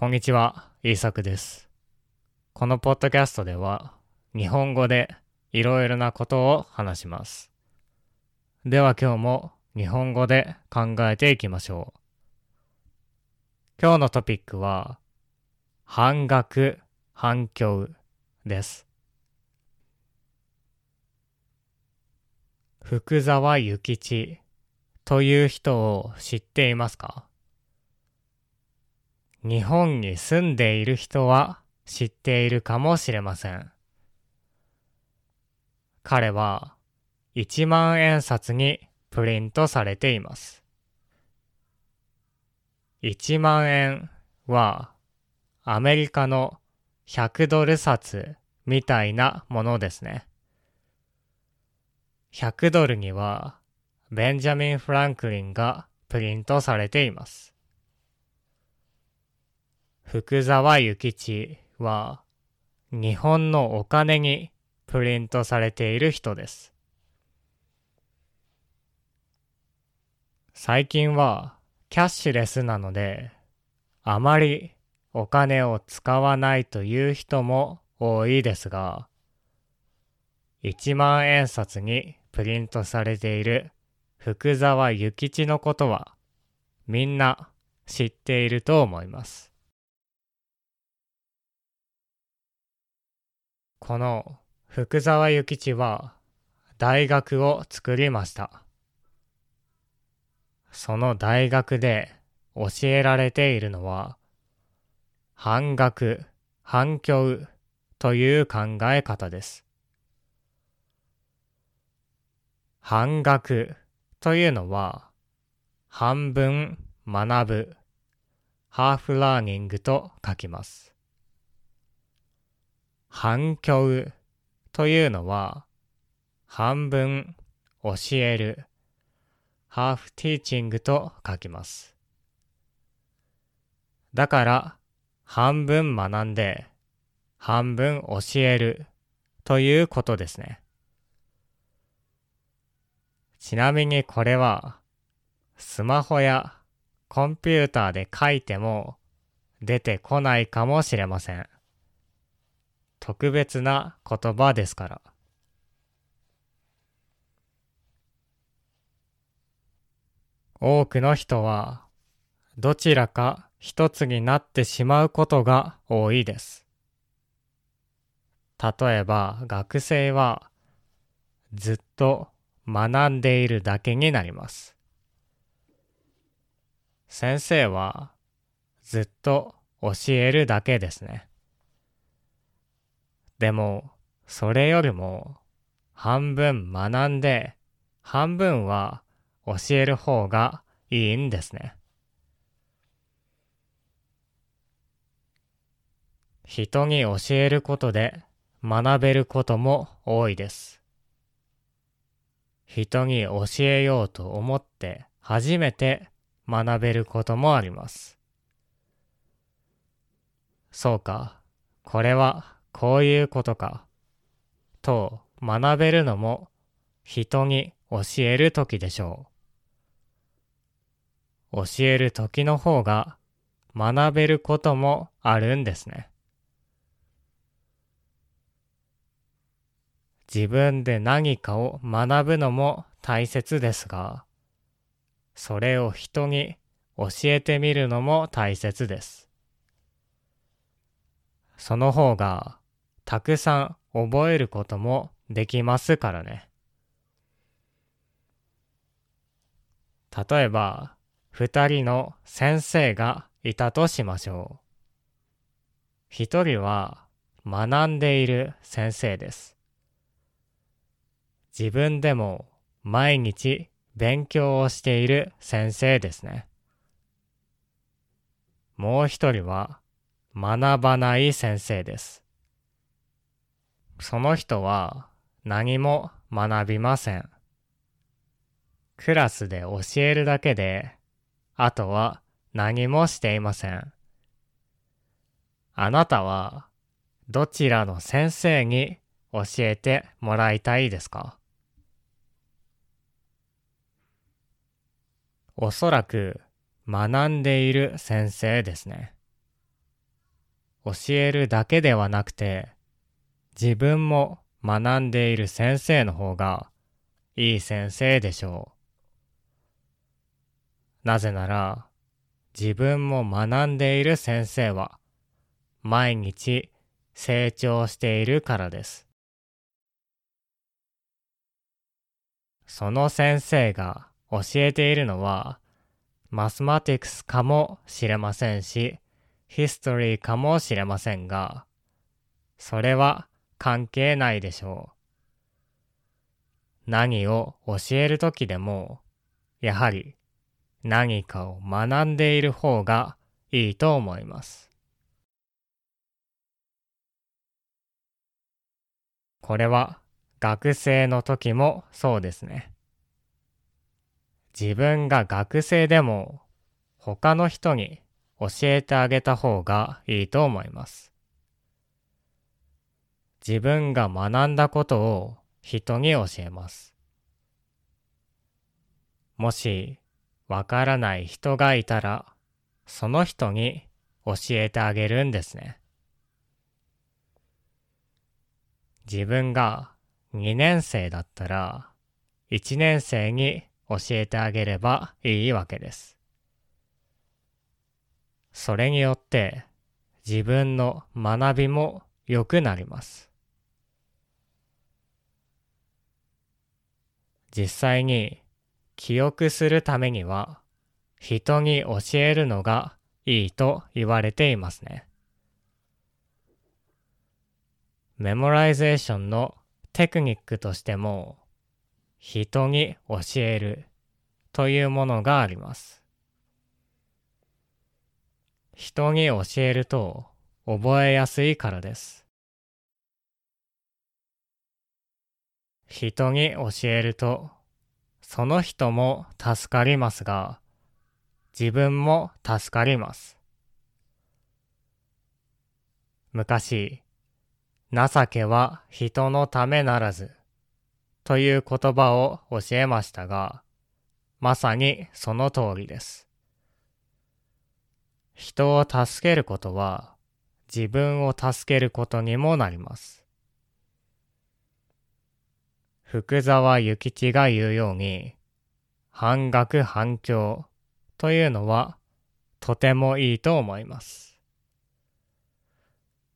こんにちは、イーサクです。このポッドキャストでは、日本語でいろいろなことを話します。では今日も日本語で考えていきましょう。今日のトピックは、半額、反響です。福沢諭吉という人を知っていますか？日本に住んでいる人は知っているかもしれません。彼は1万円札にプリントされています。1万円はアメリカの100ドル札みたいなものですね。100ドルにはベンジャミン・フランクリンがプリントされています。福沢諭吉は日本のお金にプリントされている人です。最近はキャッシュレスなのであまりお金を使わないという人も多いですが1万円札にプリントされている福沢諭吉のことはみんな知っていると思います。この福沢諭吉は大学を作りました。その大学で教えられているのは半額、半教という考え方です。半学というのは半分学ぶ、 half learning と書きます。半教というのは半分教える、 half teaching と書きます。だから半分学んで半分教えるということですね。ちなみにこれはスマホやコンピューターで書いても出てこないかもしれません。特別な言葉ですから。多くの人はどちらか一つになってしまうことが多いです。例えば学生はずっと学んでいるだけになります。先生はずっと教えるだけですね。でも、それよりも半分学んで半分は教える方がいいんですね。人に教えることで学べることも多いです。人に教えようと思って初めて学べることもあります。そうか、これはこういうことか。と学べるのも人に教えるときでしょう。教えるときの方が学べることもあるんですね。自分で何かを学ぶのも大切ですが、それを人に教えてみるのも大切です。その方がたくさん覚えることもできますからね。例えば、二人の先生がいたとしましょう。一人は学んでいる先生です。自分でも毎日勉強をしている先生ですね。もう一人は学ばない先生です。その人は何も学びません。クラスで教えるだけで、あとは何もしていません。あなたはどちらの先生に教えてもらいたいですか？おそらく学んでいる先生ですね。教えるだけではなくて、自分も学んでいる先生の方がいい先生でしょう。なぜなら、自分も学んでいる先生は毎日成長しているからです。その先生が教えているのはマスマティクスかもしれませんし、ヒストリーかもしれませんが、それは関係ないでしょう。何を教えるときでも、やはり何かを学んでいる方がいいと思います。これは学生の時もそうですね。自分が学生でも他の人に教えてあげた方がいいと思います。自分が学んだことを人に教えます。もしわからない人がいたらその人に教えてあげるんですね。自分が2年生だったら1年生に教えてあげればいいわけです。それによって自分の学びも良くなります。実際に記憶するためには人に教えるのがいいと言われていますね。メモライゼーションのテクニックとしても人に教えるというものがあります。人に教えると覚えやすいからです。人に教えるとその人も助かりますが自分も助かります。昔、情けは人のためならずという言葉を教えましたが、まさにその通りです。人を助けることは自分を助けることにもなります。福沢諭吉が言うように、半額反響というのはとてもいいと思います。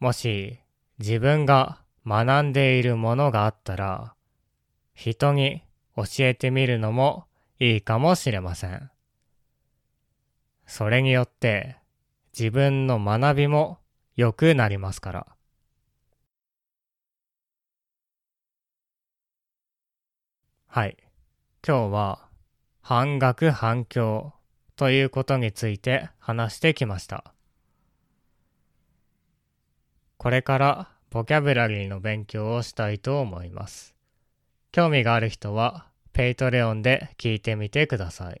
もし自分が学んでいるものがあったら、人に教えてみるのもいいかもしれません。それによって自分の学びも良くなりますから。はい。今日は半学半教ということについて話してきました。これからボキャブラリーの勉強をしたいと思います。興味がある人は、 Patreon で聞いてみてください。